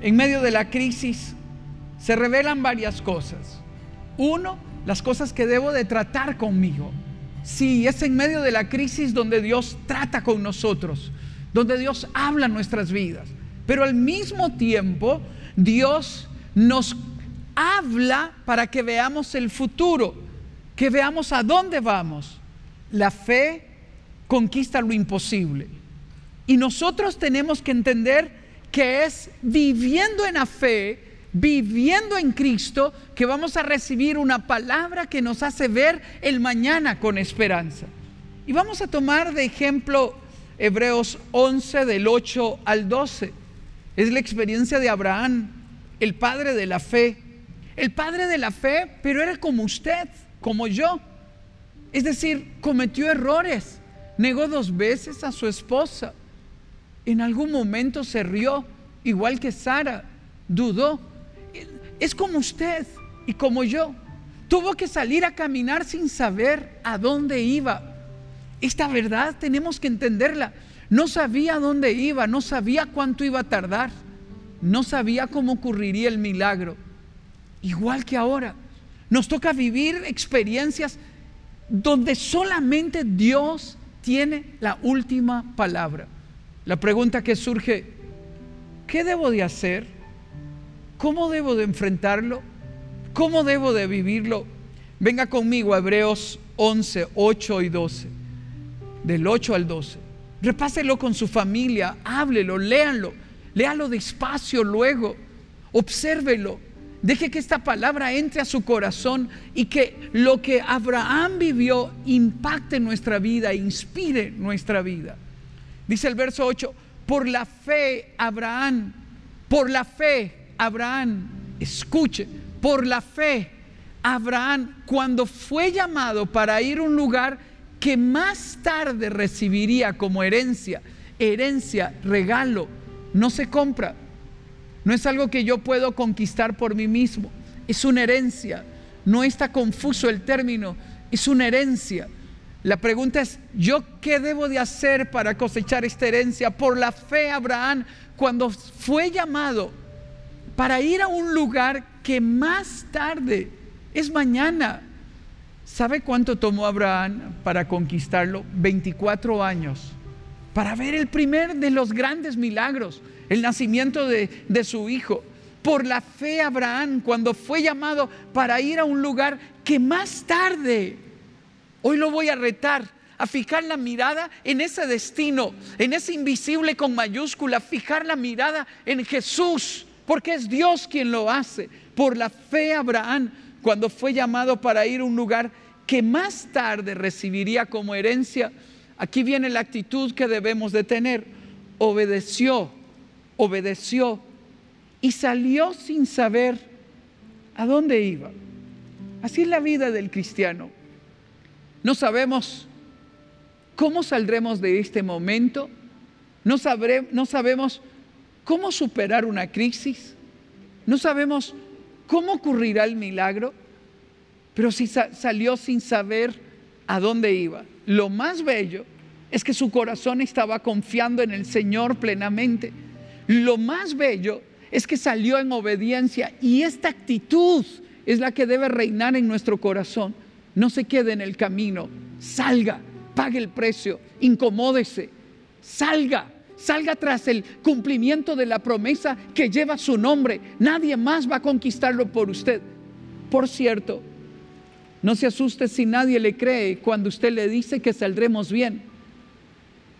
en medio de la crisis se revelan varias cosas. Uno, las cosas que debo de tratar conmigo. Sí, es en medio de la crisis donde Dios trata con nosotros, donde Dios habla nuestras vidas. Pero al mismo tiempo, Dios nos habla para que veamos el futuro, que veamos a dónde vamos. La fe conquista lo imposible. Y nosotros tenemos que entender que es viviendo en la fe, viviendo en Cristo, que vamos a recibir una palabra que nos hace ver el mañana con esperanza. Y vamos a tomar de ejemplo Hebreos 11 del 8 al 12. Es la experiencia de Abraham, el padre de la fe. El padre de la fe, pero era como usted, como yo. Es decir, cometió errores, negó dos veces a su esposa. En algún momento se rió, igual que Sara, dudó es como usted y como yo. Tuvo que salir a caminar sin saber a dónde iba. Esta verdad tenemos que entenderla. No sabía dónde iba, no sabía cuánto iba a tardar, no sabía cómo ocurriría el milagro. Igual que ahora, nos toca vivir experiencias donde solamente Dios tiene la última palabra. La pregunta que surge, ¿qué debo de hacer? ¿Cómo debo de enfrentarlo? ¿Cómo debo de vivirlo? Venga conmigo a Hebreos 11, 8 y 12. Del 8 al 12. Repáselo con su familia, háblelo, léanlo, léalo despacio luego, obsérvelo. Deje que esta palabra entre a su corazón y que lo que Abraham vivió impacte nuestra vida, inspire nuestra vida. Dice el verso 8, por la fe Abraham, por la fe Abraham, escuche, por la fe, Abraham, cuando fue llamado para ir a un lugar que más tarde recibiría como herencia, herencia, regalo, no se compra, no es algo que yo puedo conquistar por mí mismo, es una herencia, no está confuso el término, es una herencia. La pregunta es, ¿yo qué debo de hacer para cosechar esta herencia? Por la fe Abraham, cuando fue llamado para ir a un lugar que más tarde es mañana. ¿Sabe cuánto tomó Abraham para conquistarlo? 24 años. Para ver el primer de los grandes milagros, el nacimiento de, de su hijo. Por la fe Abraham, cuando fue llamado para ir a un lugar que más tarde, hoy lo voy a retar, a fijar la mirada en ese destino, en ese invisible con mayúscula, fijar la mirada en Jesús porque es Dios quien lo hace. Por la fe Abraham, cuando fue llamado para ir a un lugar que más tarde recibiría como herencia, aquí viene la actitud que debemos de tener. Obedeció, obedeció y salió sin saber a dónde iba. Así es la vida del cristiano. No sabemos cómo saldremos de este momento, no, no sabemos cómo superar una crisis, no sabemos cómo ocurrirá el milagro, pero si salió sin saber a dónde iba. Lo más bello es que su corazón estaba confiando en el Señor plenamente. Lo más bello es que salió en obediencia y esta actitud es la que debe reinar en nuestro corazón. No se quede en el camino, salga, pague el precio, incomódese, salga, Salga tras el cumplimiento de la promesa que lleva su nombre. Nadie más va a conquistarlo por usted. Por cierto, no se asuste si nadie le cree cuando usted le dice que saldremos bien.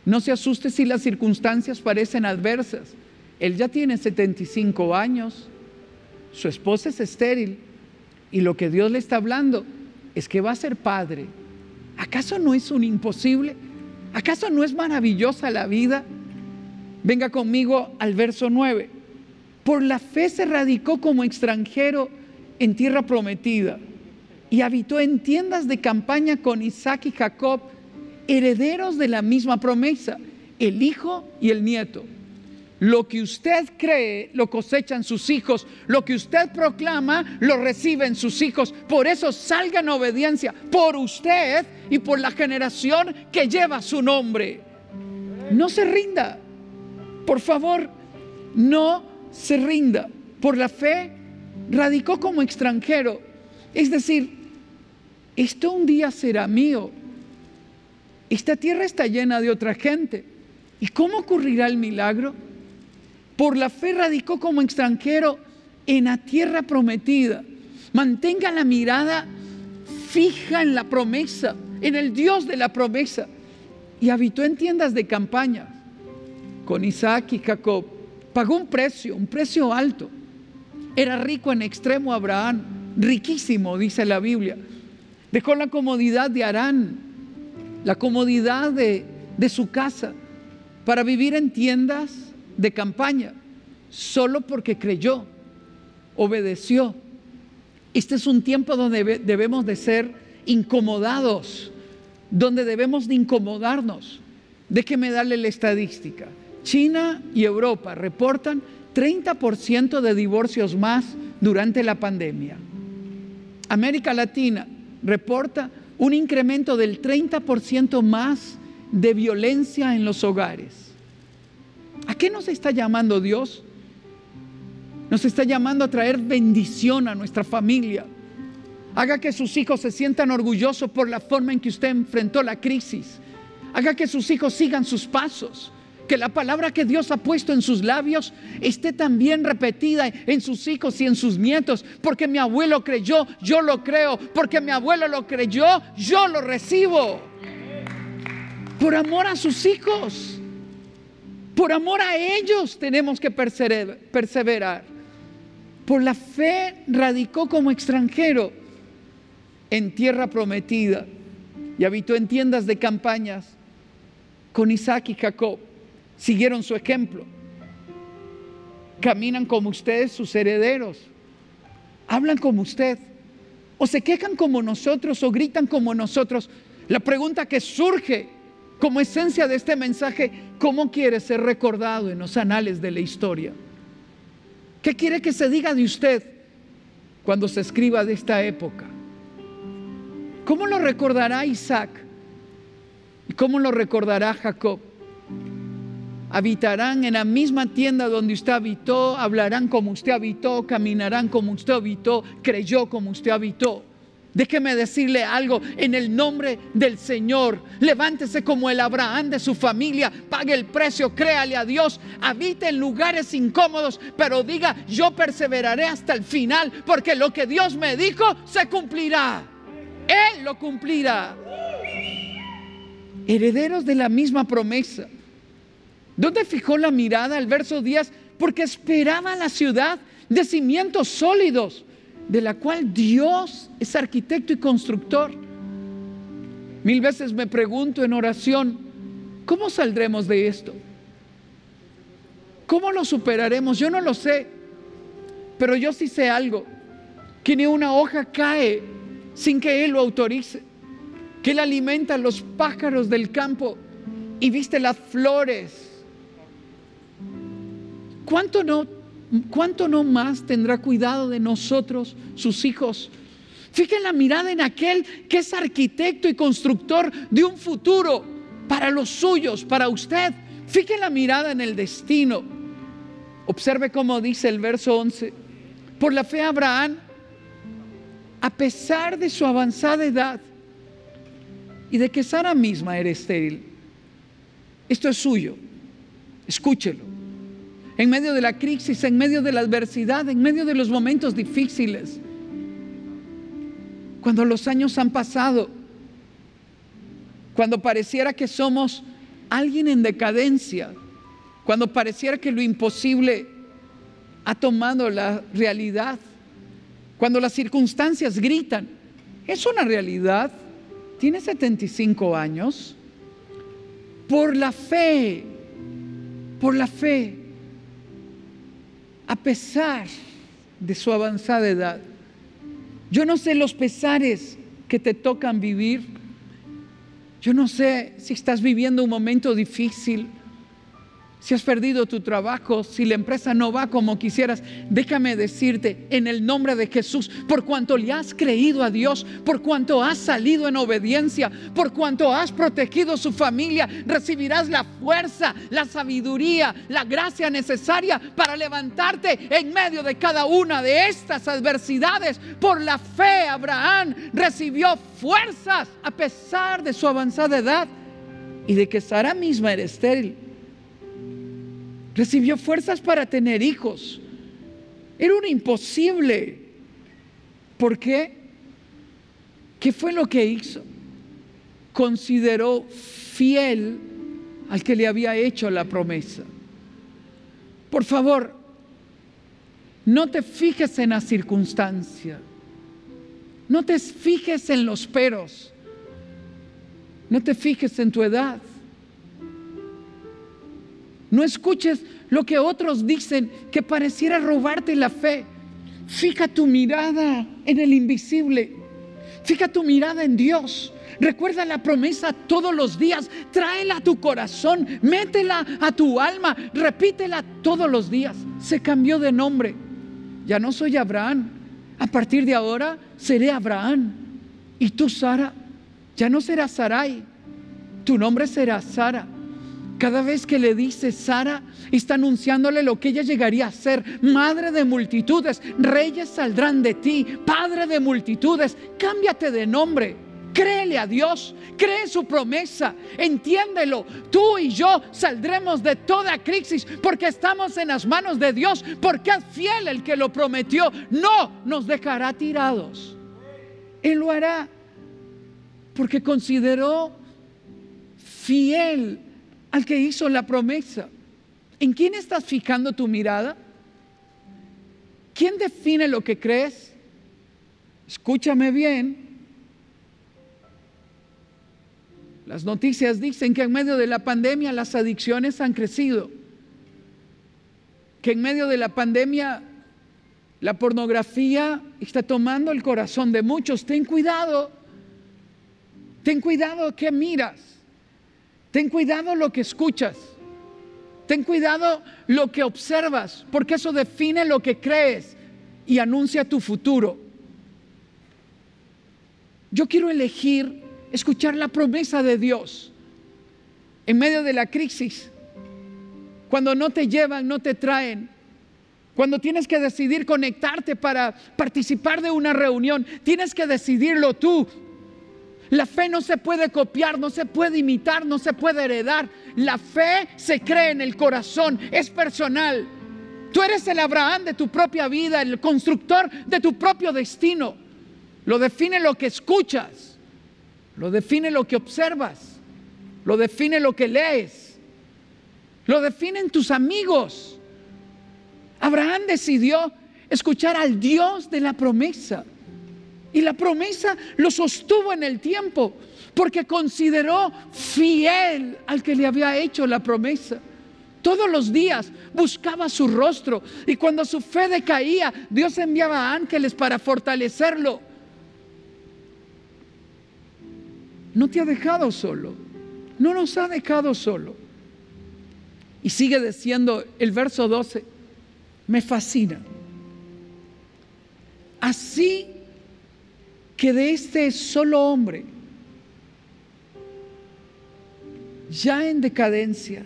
No se asuste si las circunstancias parecen adversas. Él ya tiene 75 años, su esposa es estéril y lo que Dios le está hablando es que va a ser padre. ¿Acaso no es un imposible? ¿Acaso no es maravillosa la vida? Venga conmigo al verso 9. Por la fe se radicó como extranjero en tierra prometida y habitó en tiendas de campaña con Isaac y Jacob, herederos de la misma promesa, el hijo y el nieto. Lo que usted cree lo cosechan sus hijos, lo que usted proclama lo reciben sus hijos. Por eso salga en obediencia por usted y por la generación que lleva su nombre. No se rinda. Por favor, no se rinda. Por la fe radicó como extranjero. Es decir, esto un día será mío. Esta tierra está llena de otra gente. ¿Y cómo ocurrirá el milagro? Por la fe radicó como extranjero en la tierra prometida. Mantenga la mirada fija en la promesa, en el Dios de la promesa. Y habitó en tiendas de campaña con Isaac y Jacob. Pagó un precio, un precio alto. Era rico en extremo Abraham, riquísimo, dice la Biblia. Dejó la comodidad de Arán, la comodidad de, de su casa, para vivir en tiendas de campaña, solo porque creyó, obedeció. Este es un tiempo donde debemos de ser incomodados, donde debemos de incomodarnos. Déjeme darle la estadística. China y Europa reportan 30% de divorcios más durante la pandemia. América Latina reporta un incremento del 30% más de violencia en los hogares. ¿A qué nos está llamando Dios? Nos está llamando a traer bendición a nuestra familia. Haga que sus hijos se sientan orgullosos por la forma en que usted enfrentó la crisis. Haga que sus hijos sigan sus pasos que la palabra que Dios ha puesto en sus labios esté también repetida en sus hijos y en sus nietos. Porque mi abuelo creyó, yo lo creo. Porque mi abuelo lo creyó, yo lo recibo. Por amor a sus hijos. Por amor a ellos tenemos que perseverar. Por la fe radicó como extranjero en tierra prometida y habitó en tiendas de campañas con Isaac y Jacob siguieron su ejemplo. Caminan como ustedes, sus herederos. Hablan como usted. O se quejan como nosotros o gritan como nosotros. La pregunta que surge como esencia de este mensaje, ¿cómo quiere ser recordado en los anales de la historia? ¿Qué quiere que se diga de usted cuando se escriba de esta época? ¿Cómo lo recordará Isaac? ¿Y cómo lo recordará Jacob? habitarán en la misma tienda donde usted habitó, hablarán como usted habitó, caminarán como usted habitó, creyó como usted habitó. Déjeme decirle algo en el nombre del Señor. Levántese como el Abraham de su familia, pague el precio, créale a Dios, habite en lugares incómodos, pero diga, yo perseveraré hasta el final, porque lo que Dios me dijo se cumplirá. Él lo cumplirá. Herederos de la misma promesa. ¿Dónde fijó la mirada el verso 10? Porque esperaba la ciudad de cimientos sólidos, de la cual Dios es arquitecto y constructor. Mil veces me pregunto en oración, ¿cómo saldremos de esto? ¿Cómo lo superaremos? Yo no lo sé, pero yo sí sé algo, que ni una hoja cae sin que Él lo autorice, que Él alimenta a los pájaros del campo y viste las flores ¿cuánto no, cuánto no más tendrá cuidado de nosotros, sus hijos? Fijen la mirada en aquel que es arquitecto y constructor de un futuro para los suyos, para usted. Fijen la mirada en el destino. Observe cómo dice el verso 11. Por la fe Abraham, a pesar de su avanzada edad y de que Sara misma era estéril, esto es suyo. Escúchelo en medio de la crisis, en medio de la adversidad, en medio de los momentos difíciles. Cuando los años han pasado, cuando pareciera que somos alguien en decadencia, cuando pareciera que lo imposible ha tomado la realidad, cuando las circunstancias gritan, es una realidad, tiene 75 años, por la fe, por la fe, a pesar de su avanzada edad. Yo no sé los pesares que te tocan vivir. Yo no sé si estás viviendo un momento difícil. Si has perdido tu trabajo, si la empresa no va como quisieras, déjame decirte en el nombre de Jesús, por cuanto le has creído a Dios, por cuanto has salido en obediencia, por cuanto has protegido su familia, recibirás la fuerza, la sabiduría, la gracia necesaria para levantarte en medio de cada una de estas adversidades. Por la fe, Abraham recibió fuerzas a pesar de su avanzada edad y de que Sara misma era estéril Recibió fuerzas para tener hijos. Era un imposible. ¿Por qué? ¿Qué fue lo que hizo? Consideró fiel al que le había hecho la promesa. Por favor, no te fijes en la circunstancia. No te fijes en los peros. No te fijes en tu edad. No escuches lo que otros dicen que pareciera robarte la fe. Fija tu mirada en el invisible. Fija tu mirada en Dios. Recuerda la promesa todos los días. Tráela a tu corazón. Métela a tu alma. Repítela todos los días. Se cambió de nombre. Ya no soy Abraham. A partir de ahora seré Abraham. Y tú, Sara, ya no serás Sarai. Tu nombre será Sara cada vez que le dice Sara, está anunciándole lo que ella llegaría a ser. Madre de multitudes, reyes saldrán de ti. Padre de multitudes, cámbiate de nombre. Créele a Dios, cree su promesa, entiéndelo. Tú y yo saldremos de toda crisis porque estamos en las manos de Dios, porque es fiel el que lo prometió. No nos dejará tirados. Él lo hará porque consideró fiel al que hizo la promesa. ¿En quién estás fijando tu mirada? ¿Quién define lo que crees? Escúchame bien. Las noticias dicen que en medio de la pandemia las adicciones han crecido. Que en medio de la pandemia la pornografía está tomando el corazón de muchos. Ten cuidado. Ten cuidado que miras. Ten cuidado lo que escuchas. Ten cuidado lo que observas, porque eso define lo que crees y anuncia tu futuro. Yo quiero elegir escuchar la promesa de Dios en medio de la crisis, cuando no te llevan, no te traen, cuando tienes que decidir conectarte para participar de una reunión, tienes que decidirlo tú, la fe no se puede copiar, no se puede imitar, no se puede heredar. La fe se cree en el corazón, es personal. Tú eres el Abraham de tu propia vida, el constructor de tu propio destino. Lo define lo que escuchas, lo define lo que observas, lo define lo que lees, lo definen tus amigos. Abraham decidió escuchar al Dios de la promesa. Y la promesa lo sostuvo en el tiempo, porque consideró fiel al que le había hecho la promesa. Todos los días buscaba su rostro y cuando su fe decaía, Dios enviaba ángeles para fortalecerlo. No te ha dejado solo, no nos ha dejado solo. Y sigue diciendo el verso 12, me fascina. Así que de este solo hombre, ya en decadencia,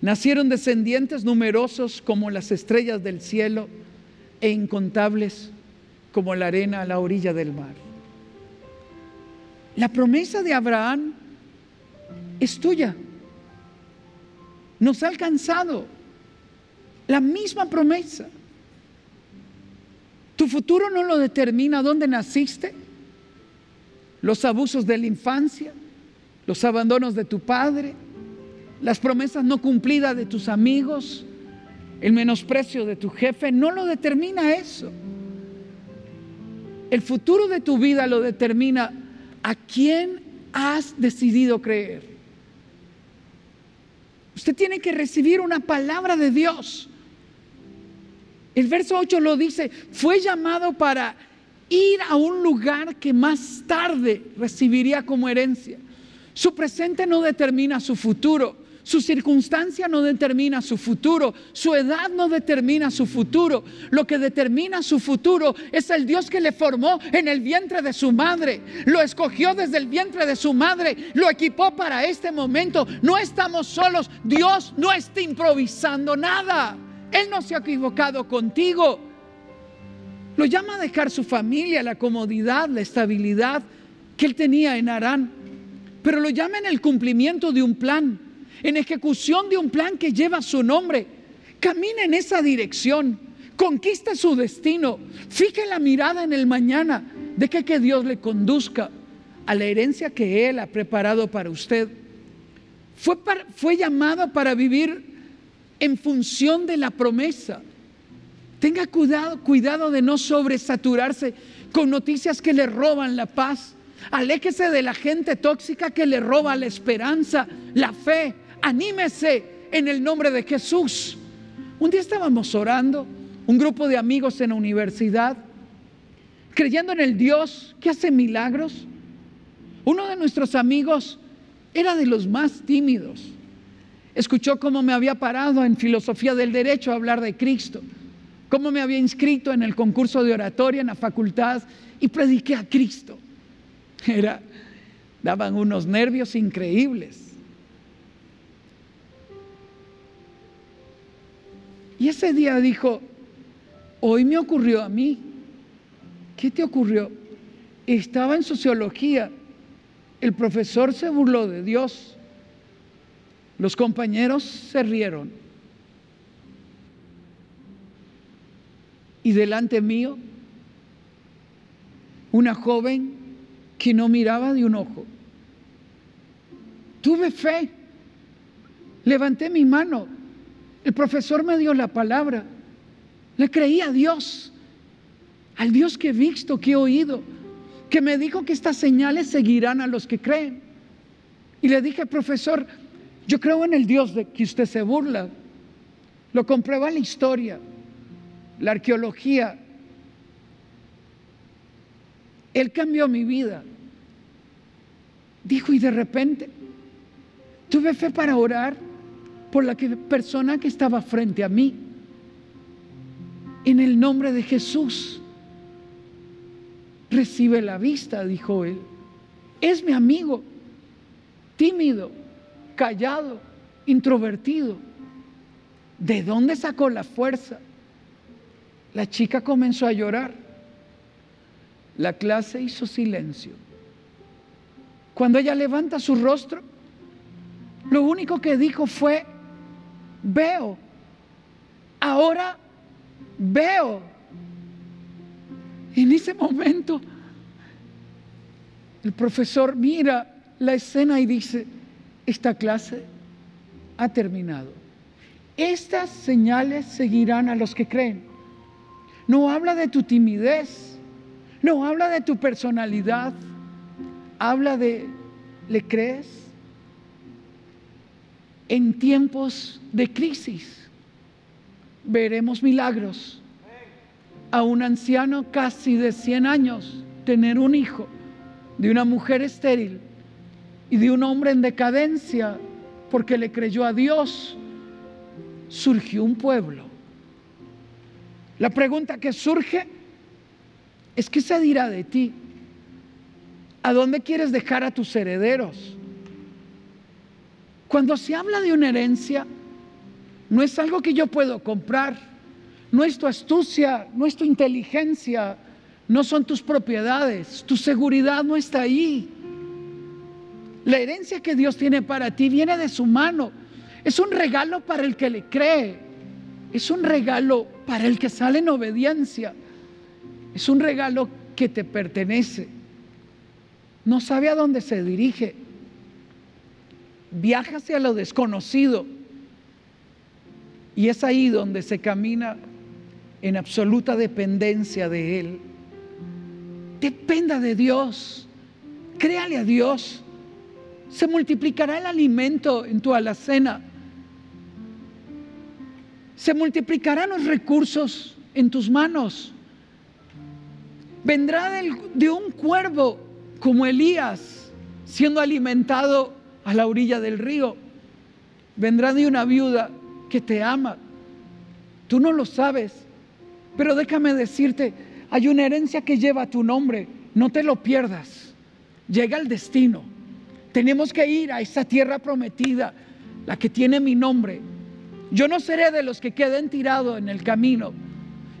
nacieron descendientes numerosos como las estrellas del cielo e incontables como la arena a la orilla del mar. La promesa de Abraham es tuya. Nos ha alcanzado la misma promesa. Tu futuro no lo determina dónde naciste, los abusos de la infancia, los abandonos de tu padre, las promesas no cumplidas de tus amigos, el menosprecio de tu jefe, no lo determina eso. El futuro de tu vida lo determina a quién has decidido creer. Usted tiene que recibir una palabra de Dios el verso 8 lo dice, fue llamado para ir a un lugar que más tarde recibiría como herencia. Su presente no determina su futuro, Su circunstancia no determina su futuro, su edad no determina su futuro. Lo que determina su futuro es el Dios que le formó en el vientre de su madre. Lo escogió desde el vientre de su madre, lo equipó para este momento. No estamos solos, Dios no está improvisando nada. Él no se ha equivocado contigo. Lo llama a dejar su familia, la comodidad, la estabilidad que él tenía en Arán. Pero lo llama en el cumplimiento de un plan en ejecución de un plan que lleva su nombre. Camina en esa dirección, conquista su destino, fije la mirada en el mañana, de que, que Dios le conduzca a la herencia que Él ha preparado para usted. Fue, fue llamado para vivir en función de la promesa. Tenga cuidado, cuidado de no sobresaturarse con noticias que le roban la paz. Aléjese de la gente tóxica que le roba la esperanza, la fe, anímese en el nombre de Jesús. Un día estábamos orando, un grupo de amigos en la universidad, creyendo en el Dios que hace milagros. Uno de nuestros amigos era de los más tímidos. Escuchó cómo me había parado en filosofía del derecho a hablar de Cristo, cómo me había inscrito en el concurso de oratoria en la facultad y prediqué a Cristo. Era, daban unos nervios increíbles. Y ese día dijo, hoy me ocurrió a mí. ¿Qué te ocurrió? Estaba en sociología. El profesor se burló de Dios. Los compañeros se rieron. Y delante mío, una joven que no miraba de un ojo. Tuve fe. Levanté mi mano el profesor me dio la palabra. Le creí a Dios, al Dios que he visto, que he oído, que me dijo que estas señales seguirán a los que creen. Y le dije, profesor, yo creo en el Dios de que usted se burla. Lo comprueba la historia, la arqueología. Él cambió mi vida. Dijo, y de repente tuve fe para orar por la persona que estaba frente a mí. En el nombre de Jesús, recibe la vista, dijo él. Es mi amigo, tímido, callado, introvertido. ¿De dónde sacó la fuerza? La chica comenzó a llorar. La clase hizo silencio. Cuando ella levanta su rostro, lo único que dijo fue, veo. Ahora veo. En ese momento, el profesor mira la escena y dice, esta clase ha terminado. Estas señales seguirán a los que creen. No habla de tu timidez, no habla de tu personalidad, habla de, ¿le crees? en tiempos de crisis veremos milagros. A un anciano casi de 100 años tener un hijo de una mujer estéril y de un hombre en decadencia porque le creyó a Dios, surgió un pueblo. La pregunta que surge es ¿qué se dirá de ti? ¿A dónde quieres dejar a tus herederos? Cuando se habla de una herencia, no es algo que yo puedo comprar, no es tu astucia, no es tu inteligencia, no son tus propiedades, tu seguridad no está ahí. La herencia que Dios tiene para ti viene de su mano. Es un regalo para el que le cree. Es un regalo para el que sale en obediencia. Es un regalo que te pertenece. No sabe a dónde se dirige viaja hacia lo desconocido. Y es ahí donde se camina en absoluta dependencia de Él. Dependa de Dios. Créale a Dios. Se multiplicará el alimento en tu alacena. Se multiplicarán los recursos en tus manos. Vendrá de un cuervo como Elías siendo alimentado a la orilla del río. vendrá de una viuda que te ama. Tú no lo sabes, pero déjame decirte, hay una herencia que lleva tu nombre, no te lo pierdas. Llega el destino. Tenemos que ir a esa tierra prometida, la que tiene mi nombre. Yo no seré de los que queden tirados en el camino.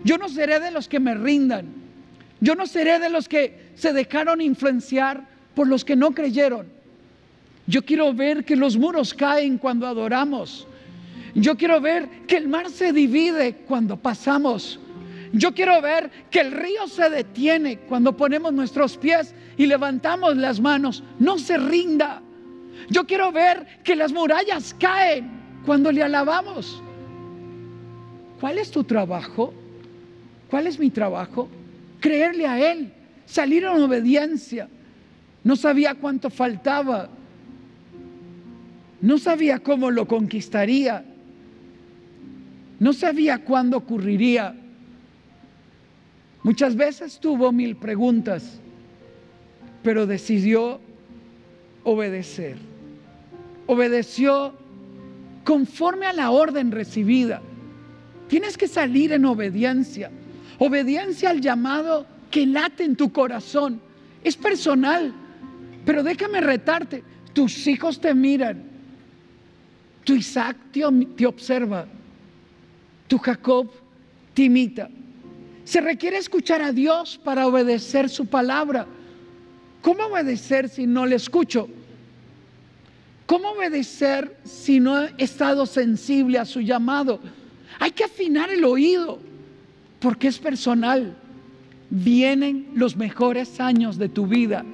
Yo no seré de los que me rindan. Yo no seré de los que se dejaron influenciar por los que no creyeron. Yo quiero ver que los muros caen cuando adoramos. Yo quiero ver que el mar se divide cuando pasamos. Yo quiero ver que el río se detiene cuando ponemos nuestros pies y levantamos las manos. No se rinda. Yo quiero ver que las murallas caen cuando le alabamos. ¿Cuál es tu trabajo? ¿Cuál es mi trabajo? Creerle a Él, salir en obediencia. No sabía cuánto faltaba. No sabía cómo lo conquistaría. No sabía cuándo ocurriría. Muchas veces tuvo mil preguntas, pero decidió obedecer. Obedeció conforme a la orden recibida. Tienes que salir en obediencia. Obediencia al llamado que late en tu corazón. Es personal. Pero déjame retarte. Tus hijos te miran. Tu Isaac te, observa. Tu Jacob te imita. Se requiere escuchar a Dios para obedecer su palabra. ¿Cómo obedecer si no le escucho? ¿Cómo obedecer si no he estado sensible a su llamado? Hay que afinar el oído porque es personal. Vienen los mejores años de tu vida.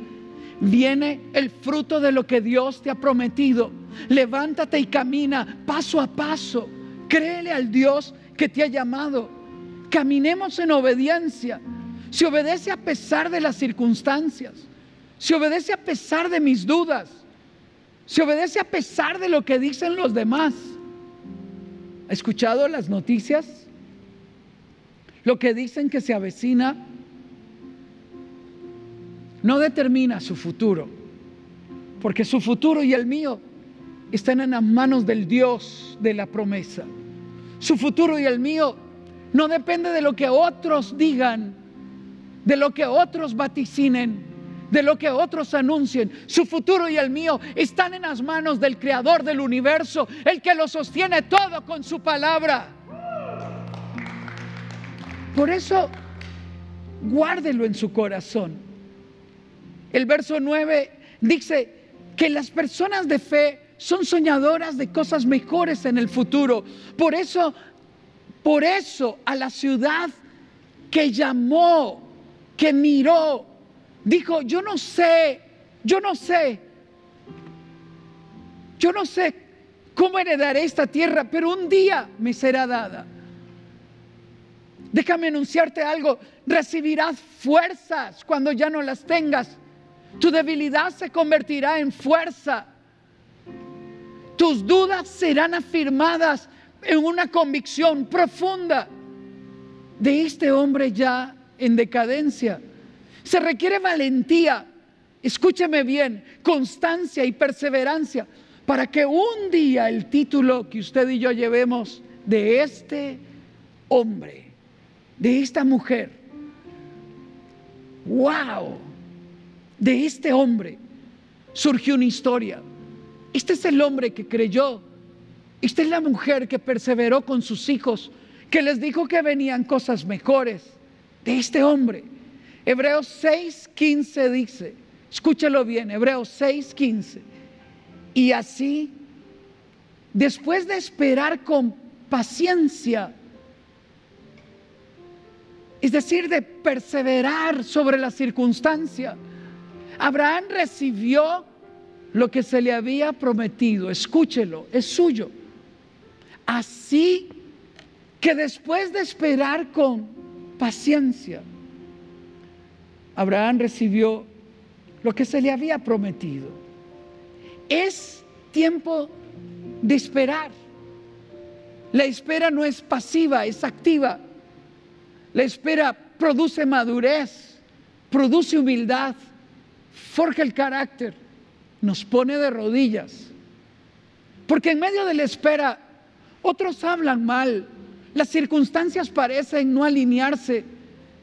Viene el fruto de lo que Dios te ha prometido. Levántate y camina paso a paso. Créele al Dios que te ha llamado. Caminemos en obediencia. Se obedece a pesar de las circunstancias. Se obedece a pesar de mis dudas. Se obedece a pesar de lo que dicen los demás. ¿Ha escuchado las noticias? Lo que dicen que se avecina no determina su futuro, porque su futuro y el mío están en las manos del Dios de la promesa. Su futuro y el mío no depende de lo que otros digan, de lo que otros vaticinen, de lo que otros anuncien. Su futuro y el mío están en las manos del Creador del universo, el que lo sostiene todo con su palabra. Por eso, guárdelo en su corazón. El verso 9 dice que las personas de fe son soñadoras de cosas mejores en el futuro. Por eso por eso a la ciudad que llamó, que miró, dijo, yo no sé, yo no sé, yo no sé cómo heredaré esta tierra, pero un día me será dada. Déjame anunciarte algo, recibirás fuerzas cuando ya no las tengas. Tu debilidad se convertirá en fuerza. Tus dudas serán afirmadas en una convicción profunda de este hombre ya en decadencia. Se requiere valentía, escúcheme bien, constancia y perseverancia para que un día el título que usted y yo llevemos de este hombre, de esta mujer, wow, de este hombre surgió una historia. Este es el hombre que creyó esta es la mujer que perseveró con sus hijos, que les dijo que venían cosas mejores de este hombre. Hebreos 6:15 dice, escúchalo bien, Hebreos 6:15. Y así, después de esperar con paciencia, es decir, de perseverar sobre la circunstancia, Abraham recibió lo que se le había prometido. Escúchelo, es suyo. Así que después de esperar con paciencia, Abraham recibió lo que se le había prometido. Es tiempo de esperar. La espera no es pasiva, es activa. La espera produce madurez, produce humildad, forja el carácter, nos pone de rodillas Porque en medio de la espera, otros hablan mal, las circunstancias parecen no alinearse.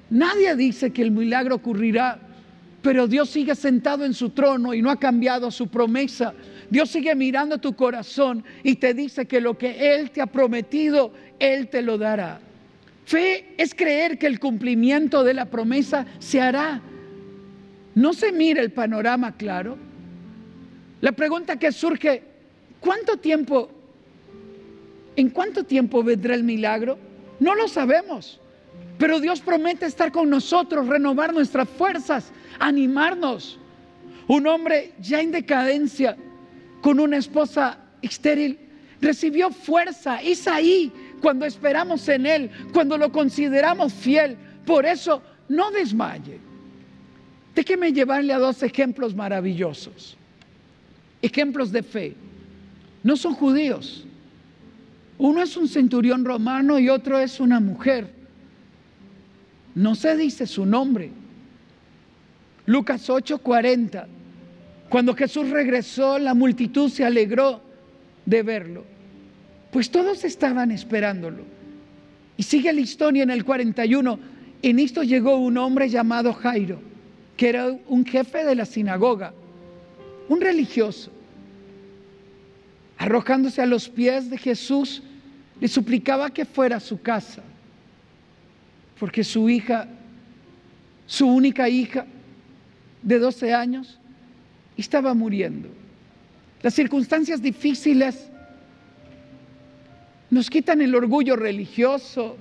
Nadie dice que el milagro ocurrirá, pero Dios sigue sentado en su trono y no ha cambiado su promesa. Dios sigue mirando tu corazón y te dice que lo que Él te ha prometido, Él te lo dará. Fe es creer que el cumplimiento de la promesa se hará. No se mira el panorama claro. La pregunta que surge, ¿cuánto tiempo, en cuánto tiempo vendrá el milagro? No lo sabemos. Pero Dios promete estar con nosotros, renovar nuestras fuerzas, animarnos. Un hombre ya en decadencia, con una esposa estéril, recibió fuerza. Es ahí cuando esperamos en Él, cuando lo consideramos fiel. Por eso, no desmaye. Déjeme llevarle a dos ejemplos maravillosos. Ejemplos de fe. No son judíos. Uno es un centurión romano y otro es una mujer no se dice su nombre. Lucas 8:40. Cuando Jesús regresó, la multitud se alegró de verlo. Pues todos estaban esperándolo. Y sigue la historia en el 41. En esto llegó un hombre llamado Jairo, que era un jefe de la sinagoga, un religioso. Arrojándose a los pies de Jesús, le suplicaba que fuera a su casa porque su hija, su única hija de 12 años, estaba muriendo. Las circunstancias difíciles nos quitan el orgullo religioso,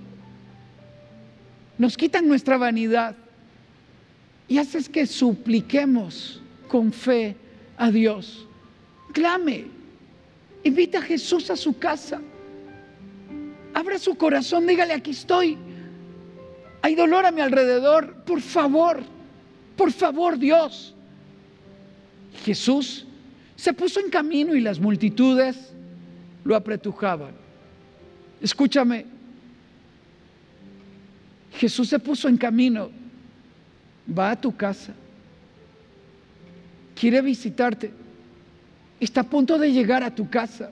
nos quitan nuestra vanidad y haces que supliquemos con fe a Dios. Clame, invita a Jesús a su casa, abra su corazón, dígale, aquí estoy, hay dolor a mi alrededor. Por favor, por favor Dios. Jesús se puso en camino y las multitudes lo apretujaban. Escúchame, Jesús se puso en camino, va a tu casa, quiere visitarte, está a punto de llegar a tu casa,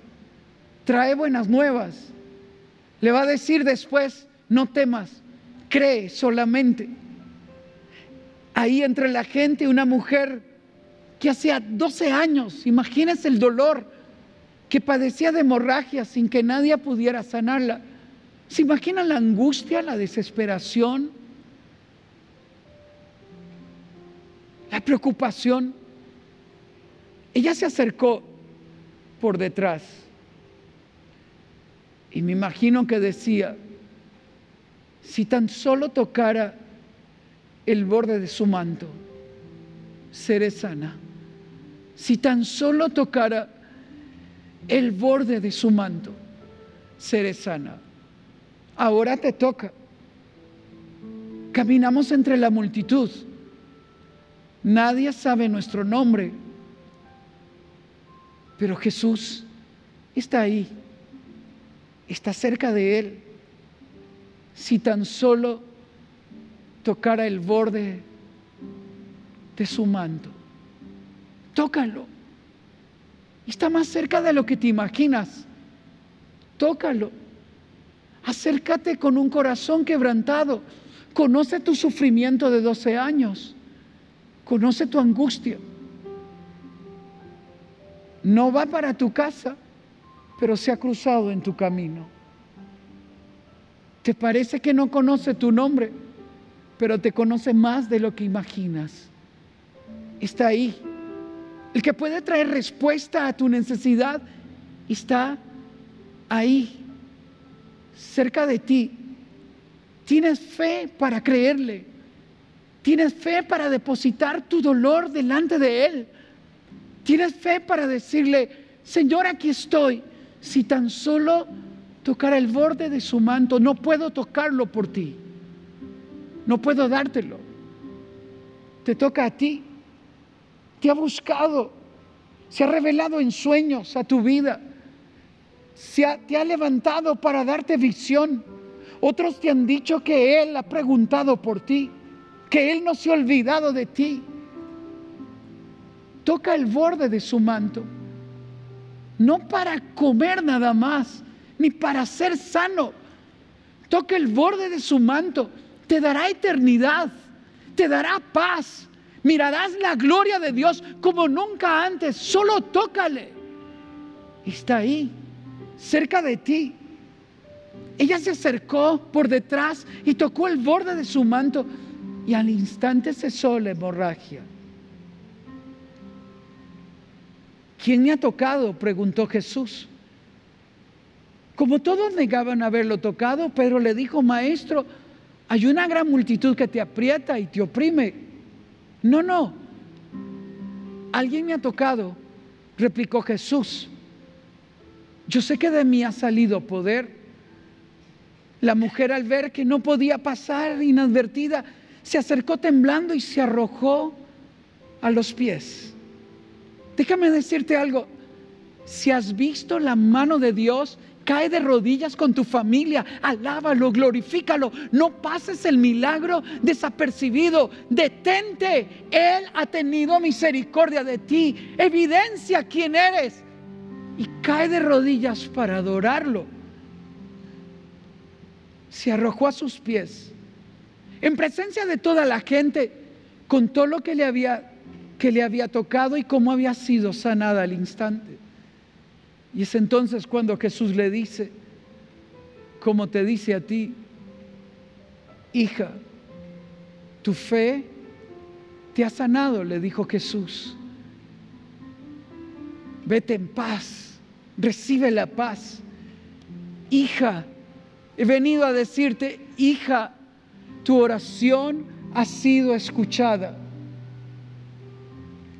trae buenas nuevas, le va a decir después, no temas, cree solamente. Ahí entre la gente una mujer que hacía 12 años, imagínense el dolor, que padecía de hemorragia sin que nadie pudiera sanarla. ¿Se imaginan la angustia, la desesperación, la preocupación? Ella se acercó por detrás y me imagino que decía, si tan solo tocara el borde de su manto, seré sana. Si tan solo tocara el borde de su manto, seré sana. Ahora te toca. Caminamos entre la multitud. Nadie sabe nuestro nombre, pero Jesús está ahí, está cerca de Él si tan solo tocara el borde de su manto. Tócalo. Está más cerca de lo que te imaginas. Tócalo. Acércate con un corazón quebrantado. Conoce tu sufrimiento de 12 años. Conoce tu angustia. No va para tu casa, pero se ha cruzado en tu camino. Te parece que no conoce tu nombre, pero te conoce más de lo que imaginas. Está ahí. El que puede traer respuesta a tu necesidad está ahí, cerca de ti. Tienes fe para creerle. Tienes fe para depositar tu dolor delante de Él. Tienes fe para decirle, Señor, aquí estoy. Si tan solo tocar el borde de su manto. No puedo tocarlo por ti. No puedo dártelo. Te toca a ti. Te ha buscado. Se ha revelado en sueños a tu vida. Se te ha levantado para darte visión. Otros te han dicho que Él ha preguntado por ti. Que Él no se ha olvidado de ti. Toca el borde de su manto. no para comer nada más, ni para ser sano. Toca el borde de su manto, te dará eternidad, te dará paz. Mirarás la gloria de Dios como nunca antes, solo tócale. Está ahí, cerca de ti. Ella se acercó por detrás y tocó el borde de su manto y al instante cesó la hemorragia. ¿Quién me ha tocado? preguntó Jesús. Como todos negaban haberlo tocado, Pedro le dijo, maestro, hay una gran multitud que te aprieta y te oprime. No, no. Alguien me ha tocado, replicó Jesús. Yo sé que de mí ha salido poder. La mujer al ver que no podía pasar inadvertida, se acercó temblando y se arrojó a los pies. Déjame decirte algo. Si has visto la mano de Dios, cae de rodillas con tu familia, alábalo, glorifícalo. No pases el milagro desapercibido. Detente. Él ha tenido misericordia de ti. Evidencia quién eres. Y cae de rodillas para adorarlo. Se arrojó a sus pies. En presencia de toda la gente, contó lo que le había que le había tocado y cómo había sido sanada al instante. Y es entonces cuando Jesús le dice, como te dice a ti, hija, tu fe te ha sanado, le dijo Jesús. Vete en paz, recibe la paz. Hija, he venido a decirte, hija, tu oración ha sido escuchada.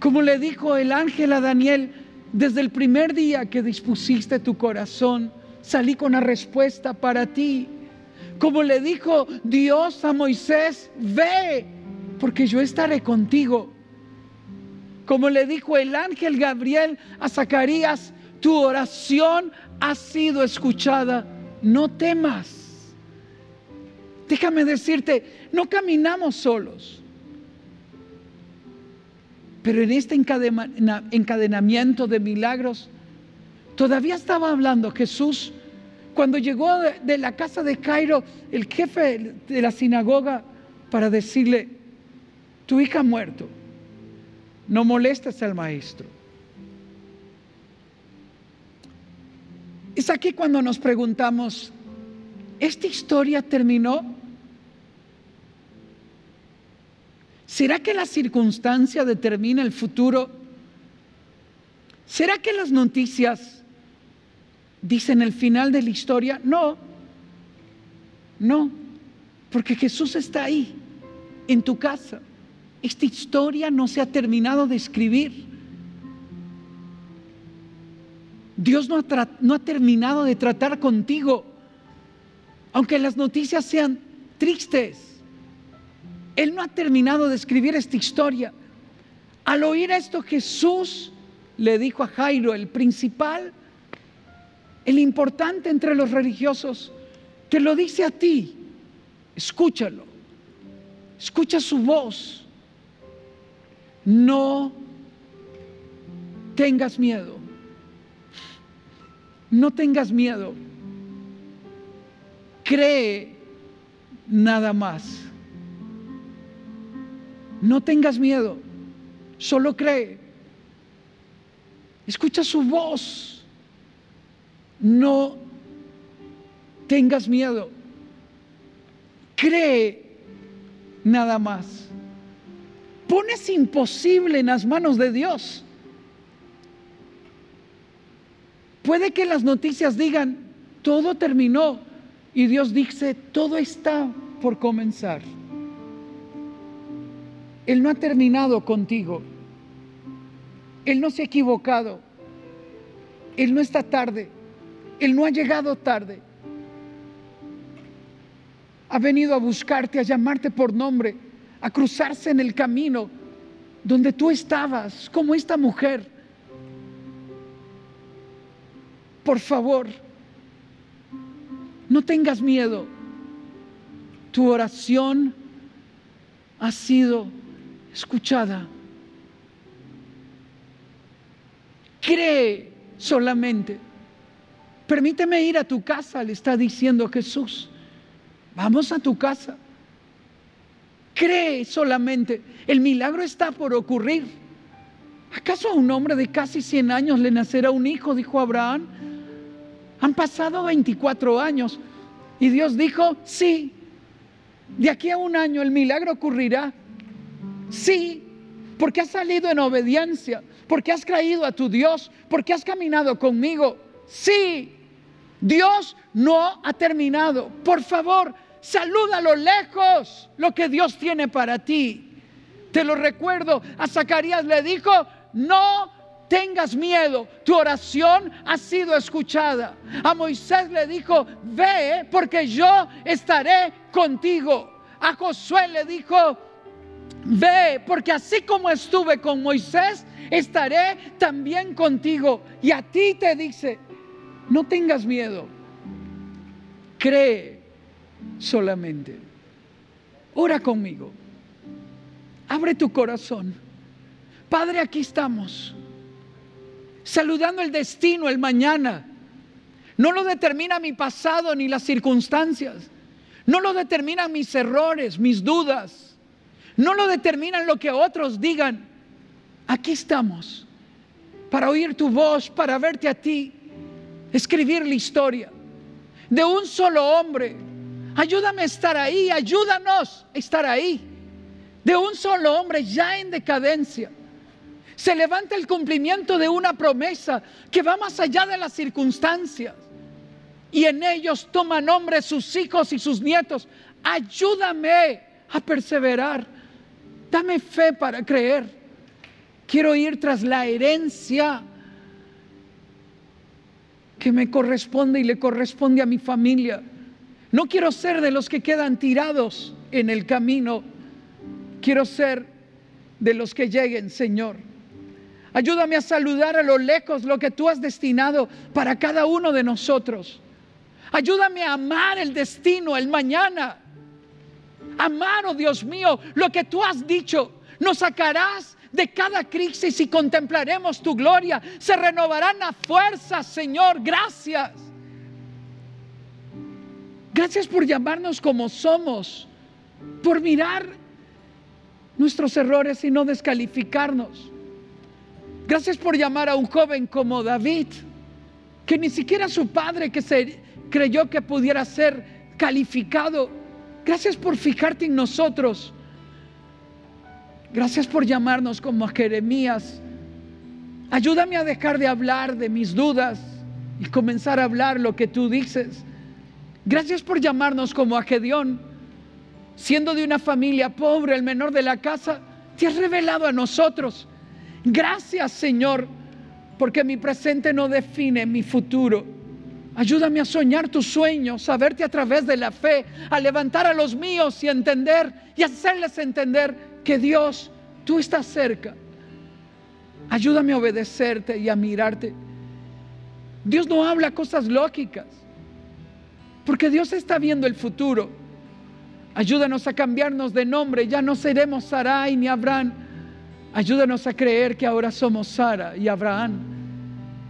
Como le dijo el ángel a Daniel, desde el primer día que dispusiste tu corazón, salí con una respuesta para ti. Como le dijo Dios a Moisés, ve, porque yo estaré contigo. Como le dijo el ángel Gabriel a Zacarías, tu oración ha sido escuchada, no temas. Déjame decirte, no caminamos solos. Pero en este encadenamiento de milagros, todavía estaba hablando Jesús cuando llegó de, la casa de Cairo el jefe de la sinagoga para decirle, tu hija ha muerto, no molestes al maestro. Es aquí cuando nos preguntamos, ¿esta historia terminó? ¿Será que la circunstancia determina el futuro? ¿Será que las noticias dicen el final de la historia? No, no, porque Jesús está ahí, en tu casa. Esta historia no se ha terminado de escribir. Dios no ha, no ha terminado de tratar contigo, aunque las noticias sean tristes él no ha terminado de escribir esta historia. Al oír esto, Jesús le dijo a Jairo, el principal, el importante entre los religiosos, te lo dice a ti, escúchalo, escucha su voz, no tengas miedo, no tengas miedo, cree nada más. No tengas miedo, solo cree. Escucha su voz. No tengas miedo. Cree nada más. Pones imposible en las manos de Dios. Puede que las noticias digan, todo terminó. Y Dios dice, todo está por comenzar. Él no ha terminado contigo. Él no se ha equivocado. Él no está tarde. Él no ha llegado tarde. Ha venido a buscarte, a llamarte por nombre, a cruzarse en el camino donde tú estabas, como esta mujer. Por favor, no tengas miedo. Tu oración ha sido escuchada. Cree solamente. Permíteme ir a tu casa, le está diciendo Jesús. Vamos a tu casa. Cree solamente. El milagro está por ocurrir. ¿Acaso a un hombre de casi 100 años le nacerá un hijo? Dijo Abraham. Han pasado 24 años y Dios dijo, sí, de aquí a un año el milagro ocurrirá. Sí, porque has salido en obediencia, porque has creído a tu Dios, porque has caminado conmigo. Sí, Dios no ha terminado. Por favor, saluda a lo lejos lo que Dios tiene para ti. Te lo recuerdo, a Zacarías le dijo, no tengas miedo, tu oración ha sido escuchada. A Moisés le dijo, ve porque yo estaré contigo. A Josué le dijo, ve porque así como estuve con Moisés, estaré también contigo. Y a ti te dice, no tengas miedo, cree solamente. Ora conmigo, abre tu corazón. Padre, aquí estamos saludando el destino, el mañana. No lo determina mi pasado ni las circunstancias. No lo determinan mis errores, mis dudas. No lo determinan lo que otros digan. Aquí estamos para oír tu voz, para verte a ti, escribir la historia de un solo hombre. Ayúdame a estar ahí, ayúdanos a estar ahí. De un solo hombre ya en decadencia se levanta el cumplimiento de una promesa que va más allá de las circunstancias. Y en ellos toma nombre sus hijos y sus nietos. Ayúdame a perseverar. Dame fe para creer. Quiero ir tras la herencia que me corresponde y le corresponde a mi familia. No quiero ser de los que quedan tirados en el camino. Quiero ser de los que lleguen, Señor. Ayúdame a saludar a lo lejos lo que tú has destinado para cada uno de nosotros. Ayúdame a amar el destino, el mañana. Amar, oh Dios mío, lo que tú has dicho. Nos sacarás de cada crisis y contemplaremos tu gloria. Se renovarán las fuerzas, Señor. Gracias. Gracias por llamarnos como somos, por mirar nuestros errores y no descalificarnos. Gracias por llamar a un joven como David, que ni siquiera su padre que se creyó que pudiera ser calificado. Gracias por fijarte en nosotros. Gracias por llamarnos como Jeremías. Ayúdame a dejar de hablar de mis dudas y comenzar a hablar lo que tú dices. Gracias por llamarnos como a Gedeón. Siendo de una familia pobre, el menor de la casa, te has revelado a nosotros Gracias Señor, porque mi presente no define mi futuro. Ayúdame a soñar tus sueños, a verte a través de la fe, a levantar a los míos y entender y hacerles entender que Dios, tú estás cerca. Ayúdame a obedecerte y a mirarte. Dios no habla cosas lógicas, porque Dios está viendo el futuro. Ayúdanos a cambiarnos de nombre, ya no seremos Sarai ni Abraham, Ayúdanos a creer que ahora somos Sara y Abraham.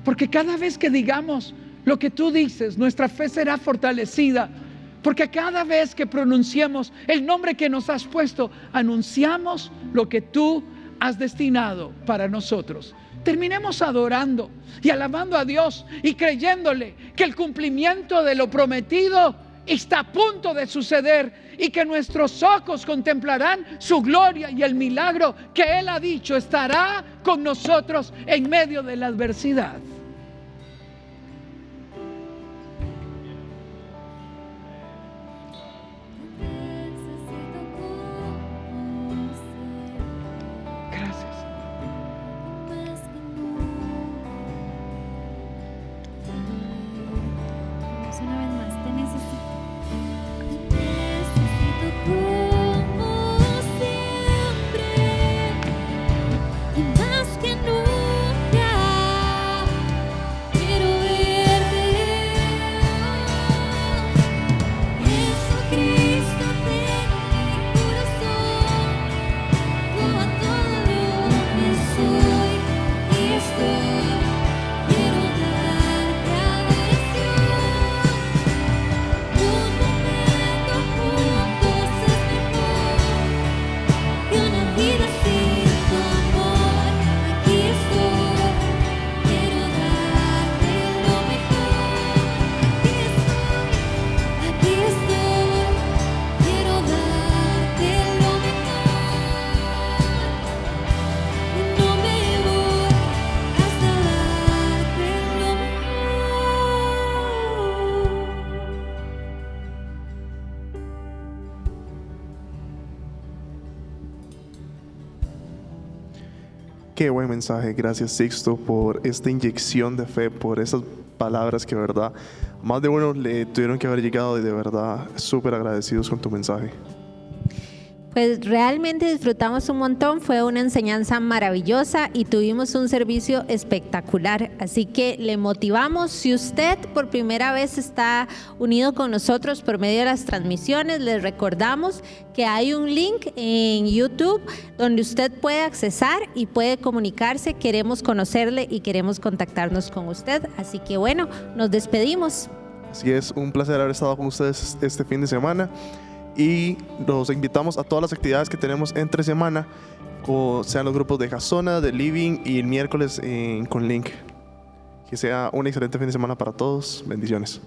Porque cada vez que digamos lo que tú dices, nuestra fe será fortalecida. Porque cada vez que pronunciemos el nombre que nos has puesto, anunciamos lo que tú has destinado para nosotros. Terminemos adorando y alabando a Dios y creyéndole que el cumplimiento de lo prometido está a punto de suceder y que nuestros ojos contemplarán su gloria y el milagro que Él ha dicho estará con nosotros en medio de la adversidad. Qué buen mensaje. Gracias Sixto por esta inyección de fe, por esas palabras que verdad más de uno le tuvieron que haber llegado y de verdad súper agradecidos con tu mensaje. Pues realmente disfrutamos un montón, fue una enseñanza maravillosa y tuvimos un servicio espectacular. Así que le motivamos, si usted por primera vez está unido con nosotros por medio de las transmisiones, les recordamos que hay un link en YouTube donde usted puede accesar y puede comunicarse. Queremos conocerle y queremos contactarnos con usted. Así que bueno, nos despedimos. Así es, un placer haber estado con ustedes este fin de semana y los invitamos a todas las actividades que tenemos entre semana, sean los grupos de Jasona, de Living y el miércoles con Link. Que sea un excelente fin de semana para todos. Bendiciones.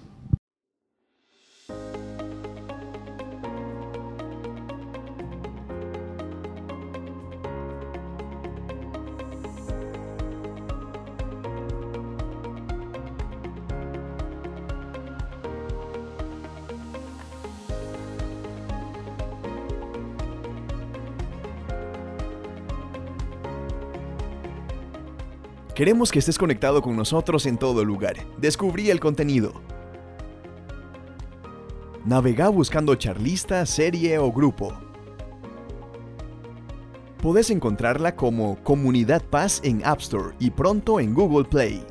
Queremos que estés conectado con nosotros en todo lugar. Descubrí el contenido. Navega buscando charlista, serie o grupo. Puedes encontrarla como Comunidad Paz en App Store y pronto en Google Play.